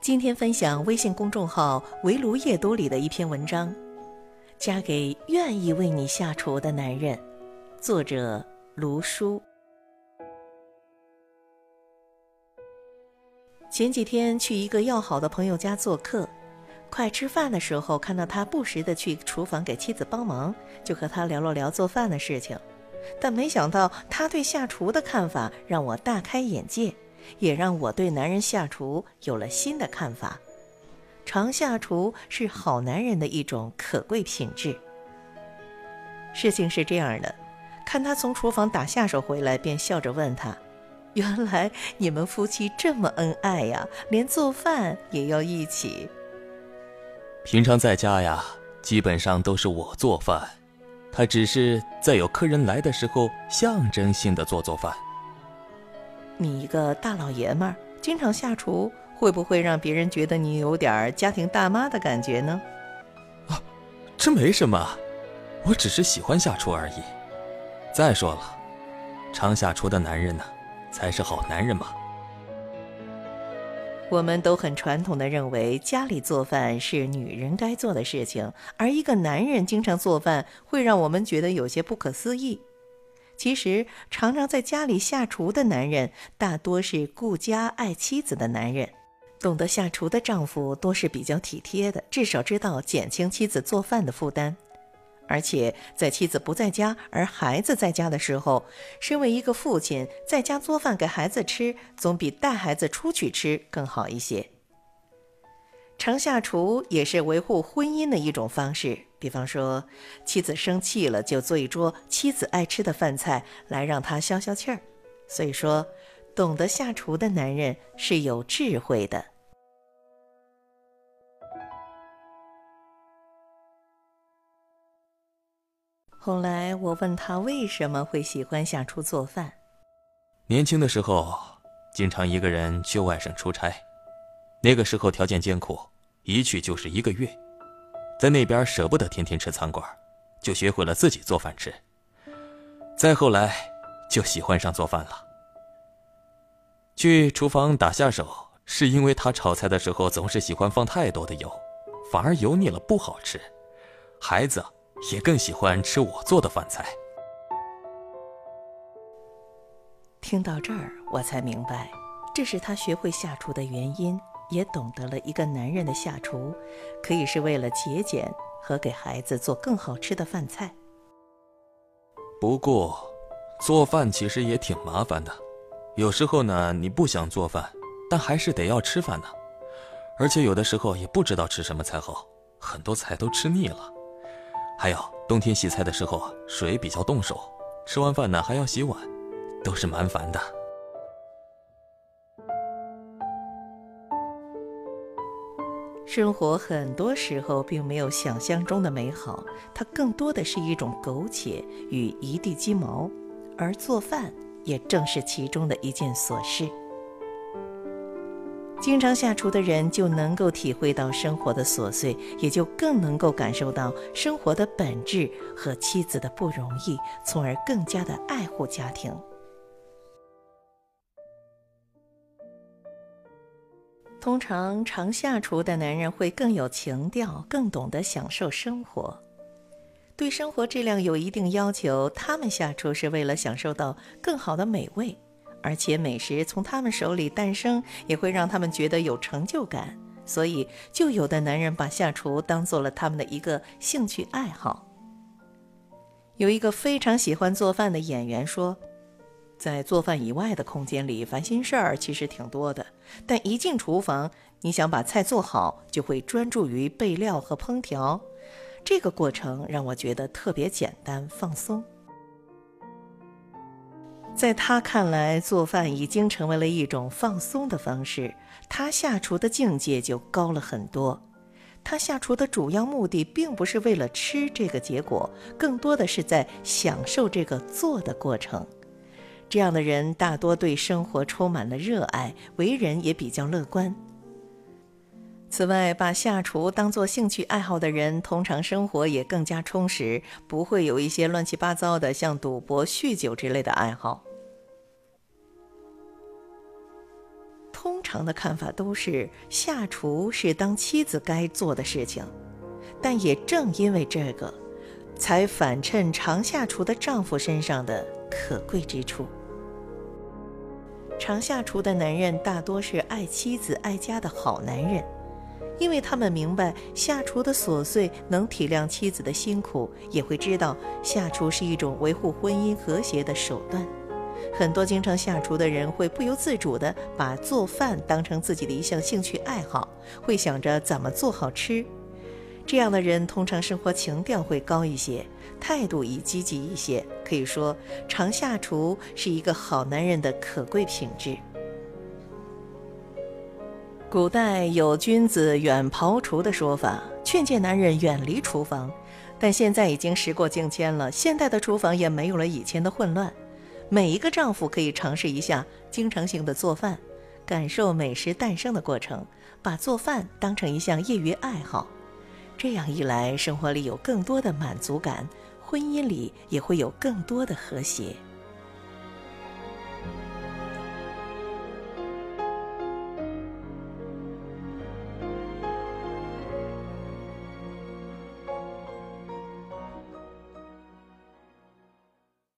今天分享微信公众号“围炉夜读”里的一篇文章，《嫁给愿意为你下厨的男人》，作者卢叔。前几天去一个要好的朋友家做客，快吃饭的时候，看到他不时的去厨房给妻子帮忙，就和他聊了聊做饭的事情。但没想到他对下厨的看法让我大开眼界。也让我对男人下厨有了新的看法。常下厨是好男人的一种可贵品质。事情是这样的，看他从厨房打下手回来，便笑着问他：“原来你们夫妻这么恩爱呀，连做饭也要一起。”平常在家呀，基本上都是我做饭，他只是在有客人来的时候，象征性的做做饭。你一个大老爷们儿，经常下厨，会不会让别人觉得你有点家庭大妈的感觉呢？啊，这没什么，我只是喜欢下厨而已。再说了，常下厨的男人呢，才是好男人嘛。我们都很传统的认为，家里做饭是女人该做的事情，而一个男人经常做饭，会让我们觉得有些不可思议。其实，常常在家里下厨的男人，大多是顾家爱妻子的男人。懂得下厨的丈夫，多是比较体贴的，至少知道减轻妻子做饭的负担。而且，在妻子不在家，而孩子在家的时候，身为一个父亲，在家做饭给孩子吃，总比带孩子出去吃更好一些。常下厨也是维护婚姻的一种方式。比方说，妻子生气了，就做一桌妻子爱吃的饭菜来让她消消气儿。所以说，懂得下厨的男人是有智慧的。后来我问他为什么会喜欢下厨做饭。年轻的时候，经常一个人去外省出差，那个时候条件艰苦，一去就是一个月。在那边舍不得天天吃餐馆，就学会了自己做饭吃。再后来，就喜欢上做饭了。去厨房打下手，是因为他炒菜的时候总是喜欢放太多的油，反而油腻了不好吃。孩子也更喜欢吃我做的饭菜。听到这儿，我才明白，这是他学会下厨的原因。也懂得了一个男人的下厨，可以是为了节俭和给孩子做更好吃的饭菜。不过，做饭其实也挺麻烦的。有时候呢，你不想做饭，但还是得要吃饭呢。而且有的时候也不知道吃什么才好，很多菜都吃腻了。还有冬天洗菜的时候，水比较冻手，吃完饭呢还要洗碗，都是蛮烦的。生活很多时候并没有想象中的美好，它更多的是一种苟且与一地鸡毛，而做饭也正是其中的一件琐事。经常下厨的人就能够体会到生活的琐碎，也就更能够感受到生活的本质和妻子的不容易，从而更加的爱护家庭。通常常下厨的男人会更有情调，更懂得享受生活，对生活质量有一定要求。他们下厨是为了享受到更好的美味，而且美食从他们手里诞生，也会让他们觉得有成就感。所以，就有的男人把下厨当做了他们的一个兴趣爱好。有一个非常喜欢做饭的演员说。在做饭以外的空间里，烦心事儿其实挺多的。但一进厨房，你想把菜做好，就会专注于备料和烹调。这个过程让我觉得特别简单放松。在他看来，做饭已经成为了一种放松的方式，他下厨的境界就高了很多。他下厨的主要目的，并不是为了吃这个结果，更多的是在享受这个做的过程。这样的人大多对生活充满了热爱，为人也比较乐观。此外，把下厨当做兴趣爱好的人，通常生活也更加充实，不会有一些乱七八糟的，像赌博、酗酒之类的爱好。通常的看法都是下厨是当妻子该做的事情，但也正因为这个，才反衬常下厨的丈夫身上的可贵之处。常下厨的男人大多是爱妻子、爱家的好男人，因为他们明白下厨的琐碎，能体谅妻子的辛苦，也会知道下厨是一种维护婚姻和谐的手段。很多经常下厨的人会不由自主地把做饭当成自己的一项兴趣爱好，会想着怎么做好吃。这样的人通常生活情调会高一些，态度也积极一些。可以说，常下厨是一个好男人的可贵品质。古代有“君子远庖厨”的说法，劝诫男人远离厨房。但现在已经时过境迁了，现代的厨房也没有了以前的混乱。每一个丈夫可以尝试一下经常性的做饭，感受美食诞生的过程，把做饭当成一项业余爱好。这样一来，生活里有更多的满足感，婚姻里也会有更多的和谐。